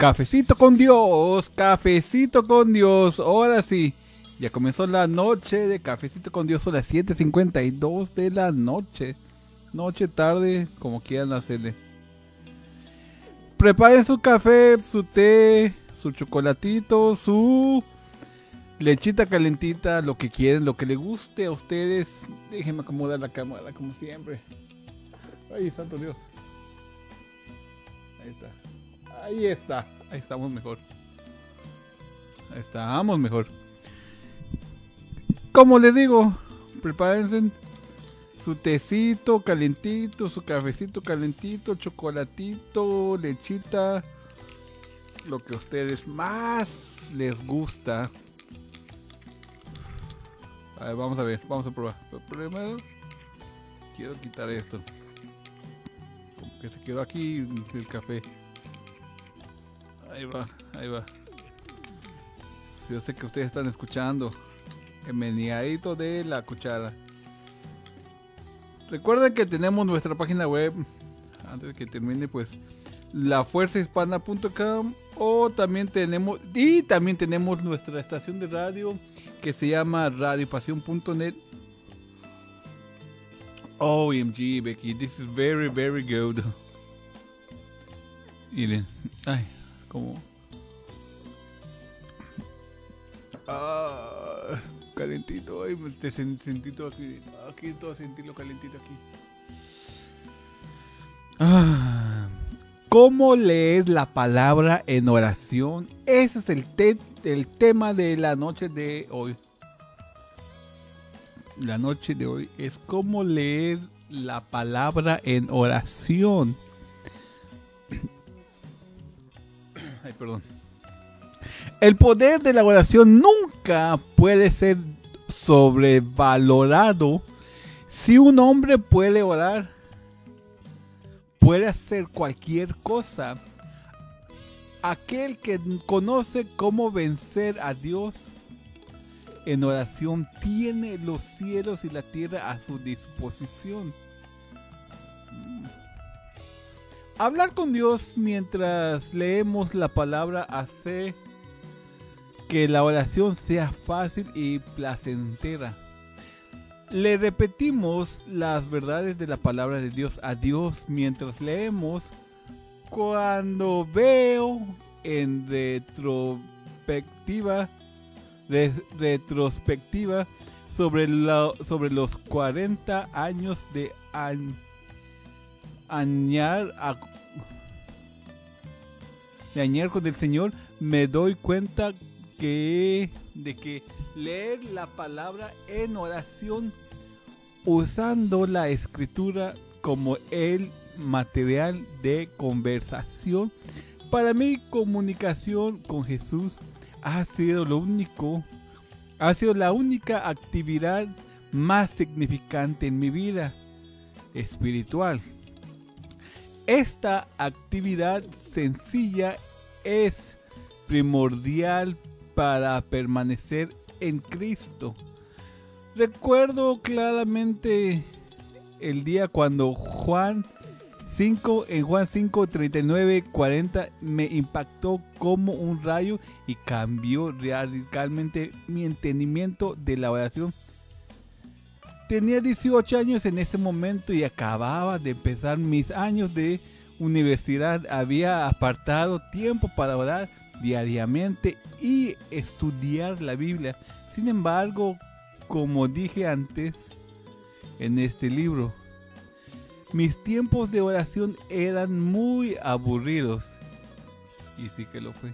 Cafecito con Dios, cafecito con Dios. Ahora sí, ya comenzó la noche de Cafecito con Dios. Son las 7:52 de la noche. Noche, tarde, como quieran hacerle. Preparen su café, su té, su chocolatito, su lechita calentita, lo que quieren, lo que le guste a ustedes. Déjenme acomodar la cámara como siempre. Ay, santo Dios. Ahí está. Ahí está. Ahí estamos mejor. Ahí estamos mejor. Como les digo, prepárense su tecito calentito, su cafecito calentito, chocolatito, lechita, lo que a ustedes más les gusta. Vamos a ver, vamos a probar. Primero, quiero quitar esto. Como que se quedó aquí el café. Ahí va, ahí va. Yo sé que ustedes están escuchando el meneadito de la cuchara. Recuerden que tenemos nuestra página web, antes de que termine, pues lafuerzahispana.com o también tenemos y también tenemos nuestra estación de radio que se llama radiopasión.net. OMG, Becky, this is very very good. Miren, ay, como Ah, calentito, ay, te sentito aquí, aquí todo sentirlo calentito aquí. Ah, ¿Cómo leer la palabra en oración? Ese es el, el tema de la noche de hoy. La noche de hoy es cómo leer la palabra en oración. El poder de la oración nunca puede ser sobrevalorado. Si un hombre puede orar, puede hacer cualquier cosa. Aquel que conoce cómo vencer a Dios en oración tiene los cielos y la tierra a su disposición. Hablar con Dios mientras leemos la palabra hace que la oración sea fácil y placentera. Le repetimos las verdades de la palabra de Dios a Dios mientras leemos. Cuando veo en retrospectiva, retrospectiva sobre, sobre los 40 años de añar, de añar con el Señor, me doy cuenta de que leer la palabra en oración usando la escritura como el material de conversación. Para mi comunicación con Jesús ha sido lo único, ha sido la única actividad más significante en mi vida espiritual. Esta actividad sencilla es primordial para permanecer en Cristo. Recuerdo claramente el día cuando Juan 5 en Juan 5 39 40 me impactó como un rayo y cambió radicalmente mi entendimiento de la oración. Tenía 18 años en ese momento y acababa de empezar mis años de universidad. Había apartado tiempo para orar diariamente y estudiar la Biblia. Sin embargo, como dije antes en este libro, mis tiempos de oración eran muy aburridos. Y sí que lo fue.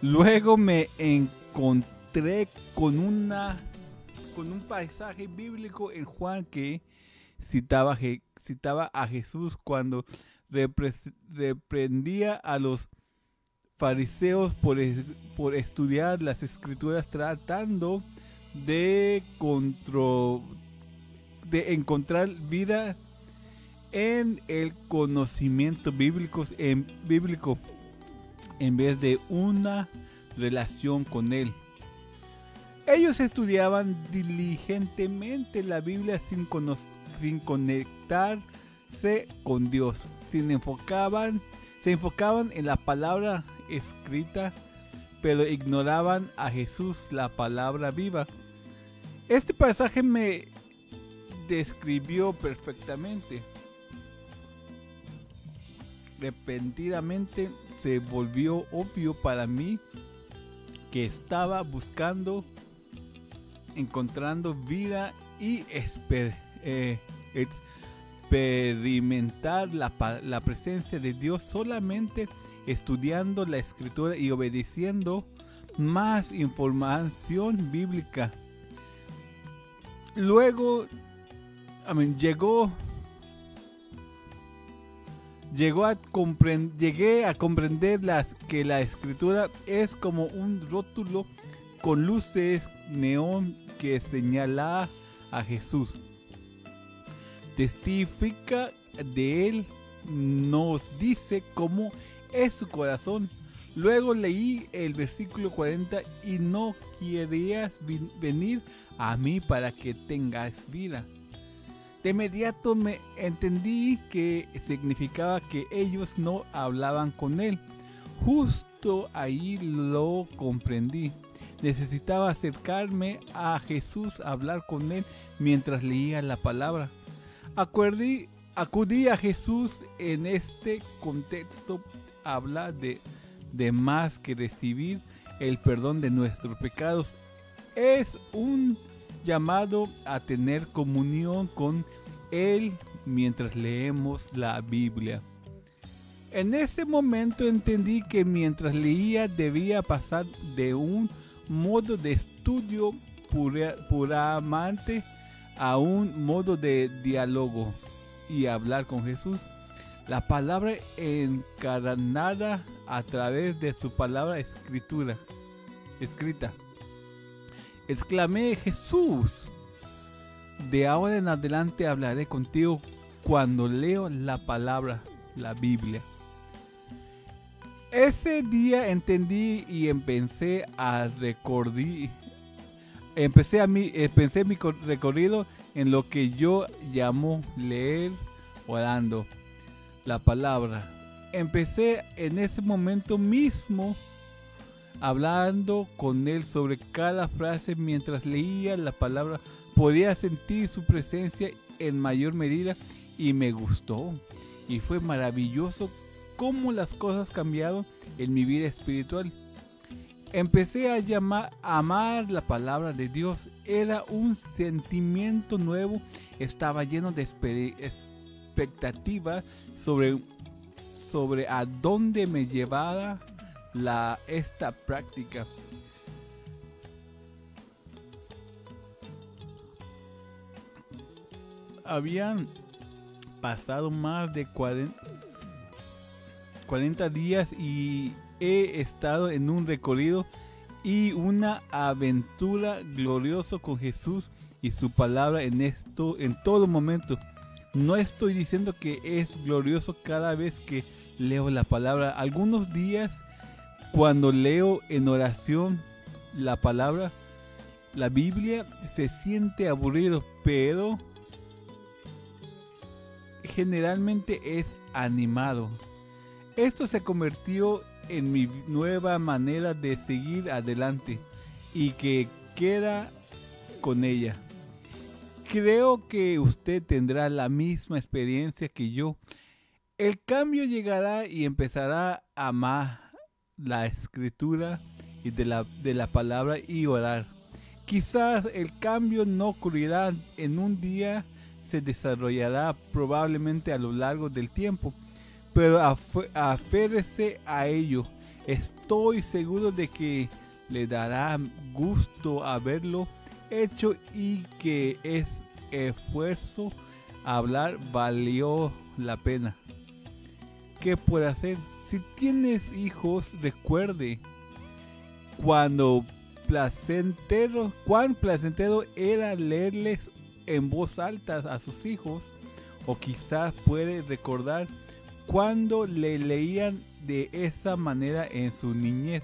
Luego me encontré con una con un paisaje bíblico en Juan que citaba, a Jesús cuando reprendía a los fariseos por, estudiar las escrituras tratando de, de encontrar vida en el conocimiento bíblico en, bíblico en vez de una relación con él. Ellos estudiaban diligentemente la Biblia sin, conectarse con Dios, sin enfocaban, se enfocaban en la palabra escrita, pero ignoraban a Jesús, la palabra viva. Este pasaje me describió perfectamente. Repentinamente se volvió obvio para mí que estaba buscando, encontrando vida y eh, experimentar la, la presencia de Dios solamente estudiando la escritura y obedeciendo más información bíblica. Luego, llegó llegó a llegué a comprender las, que la escritura es como un rótulo con luces neón que señala a Jesús. Testifica de él, nos dice cómo es su corazón. Luego leí el versículo 40 y no querías venir a mí para que tengas vida. De inmediato me entendí que significaba que ellos no hablaban con él. Justo ahí lo comprendí. Necesitaba acercarme a Jesús, hablar con él mientras leía la palabra. Acudí, acudí a Jesús en este contexto. Habla de, de más que recibir el perdón de nuestros pecados. Es un llamado a tener comunión con Él mientras leemos la Biblia. En ese momento entendí que mientras leía debía pasar de un modo de estudio puramente a un modo de diálogo y hablar con Jesús. La palabra encarnada a través de su palabra escritura, escrita. Exclamé, Jesús, de ahora en adelante hablaré contigo cuando leo la palabra, la Biblia. Ese día entendí y empecé a recordar, empecé a mi, empecé mi recorrido en lo que yo llamo leer orando la palabra. Empecé en ese momento mismo hablando con él sobre cada frase mientras leía la palabra. Podía sentir su presencia en mayor medida y me gustó. Y fue maravilloso cómo las cosas cambiaron en mi vida espiritual. Empecé a llamar, a amar la palabra de Dios. Era un sentimiento nuevo. Estaba lleno de expectativa sobre, sobre a dónde me llevaba la, esta práctica. Habían pasado más de 40, 40 días y he estado en un recorrido y una aventura glorioso con Jesús y su palabra en esto en todo momento. No estoy diciendo que es glorioso cada vez que leo la palabra. Algunos días cuando leo en oración la palabra, la Biblia, se siente aburrido, pero generalmente es animado. Esto se convirtió en mi nueva manera de seguir adelante y que queda con ella. Creo que usted tendrá la misma experiencia que yo. El cambio llegará y empezará a amar la escritura y de la, de la palabra y orar. Quizás el cambio no ocurrirá en un día, se desarrollará probablemente a lo largo del tiempo, pero aférrese a ello. Estoy seguro de que le dará gusto haberlo hecho y que es esfuerzo hablar valió la pena. ¿Qué puede hacer? Si tienes hijos, recuerde cuando placentero, cuán placentero era leerles en voz alta a sus hijos, o quizás puede recordar cuando le leían de esa manera en su niñez.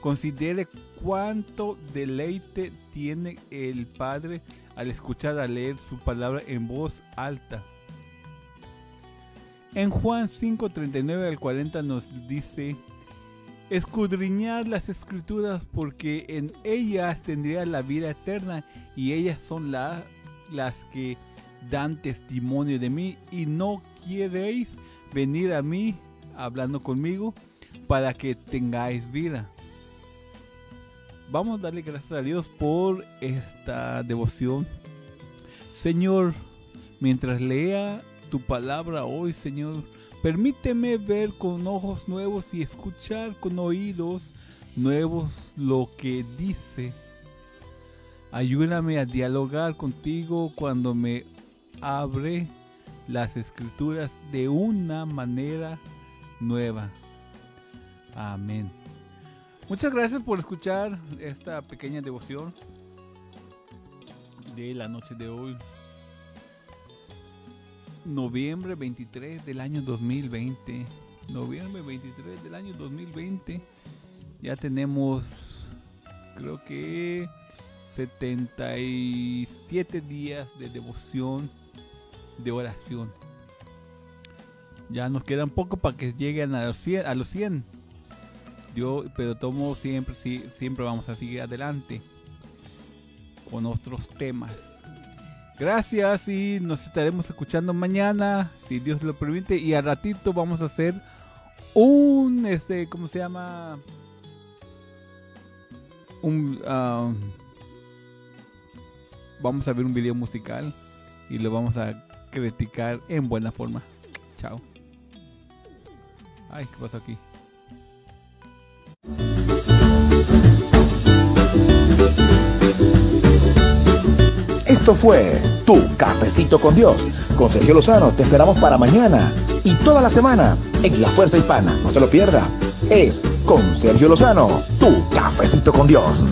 Considere cuánto deleite tiene el Padre al escuchar a leer su palabra en voz alta. En Juan 5, 39 al 40 nos dice, escudriñar las escrituras porque en ellas tendría la vida eterna y ellas son las que dan testimonio de mí y no queréis venir a mí hablando conmigo para que tengáis vida. Vamos a darle gracias a Dios por esta devoción. Señor, mientras lea tu palabra hoy, Señor, permíteme ver con ojos nuevos y escuchar con oídos nuevos lo que dice. Ayúdame a dialogar contigo cuando me abre las escrituras de una manera nueva. Amén. Muchas gracias por escuchar esta pequeña devoción de la noche de hoy. Noviembre 23 del año 2020. Noviembre 23 del año 2020. Ya tenemos, creo que 77 días de devoción, de oración. Ya nos quedan poco para que lleguen a los 100. A los 100. Yo, pero tomo siempre, siempre vamos a seguir adelante con otros temas. Gracias y nos estaremos escuchando mañana, si Dios lo permite. Y al ratito vamos a hacer un, este, ¿cómo se llama? Un, ah, vamos a ver un video musical y lo vamos a criticar en buena forma. Chao. Ay, ¿qué pasó aquí? Esto fue Tu Cafecito con Dios. Con Sergio Lozano te esperamos para mañana y toda la semana en La Fuerza Hispana. No te lo pierdas. Es con Sergio Lozano, Tu Cafecito con Dios.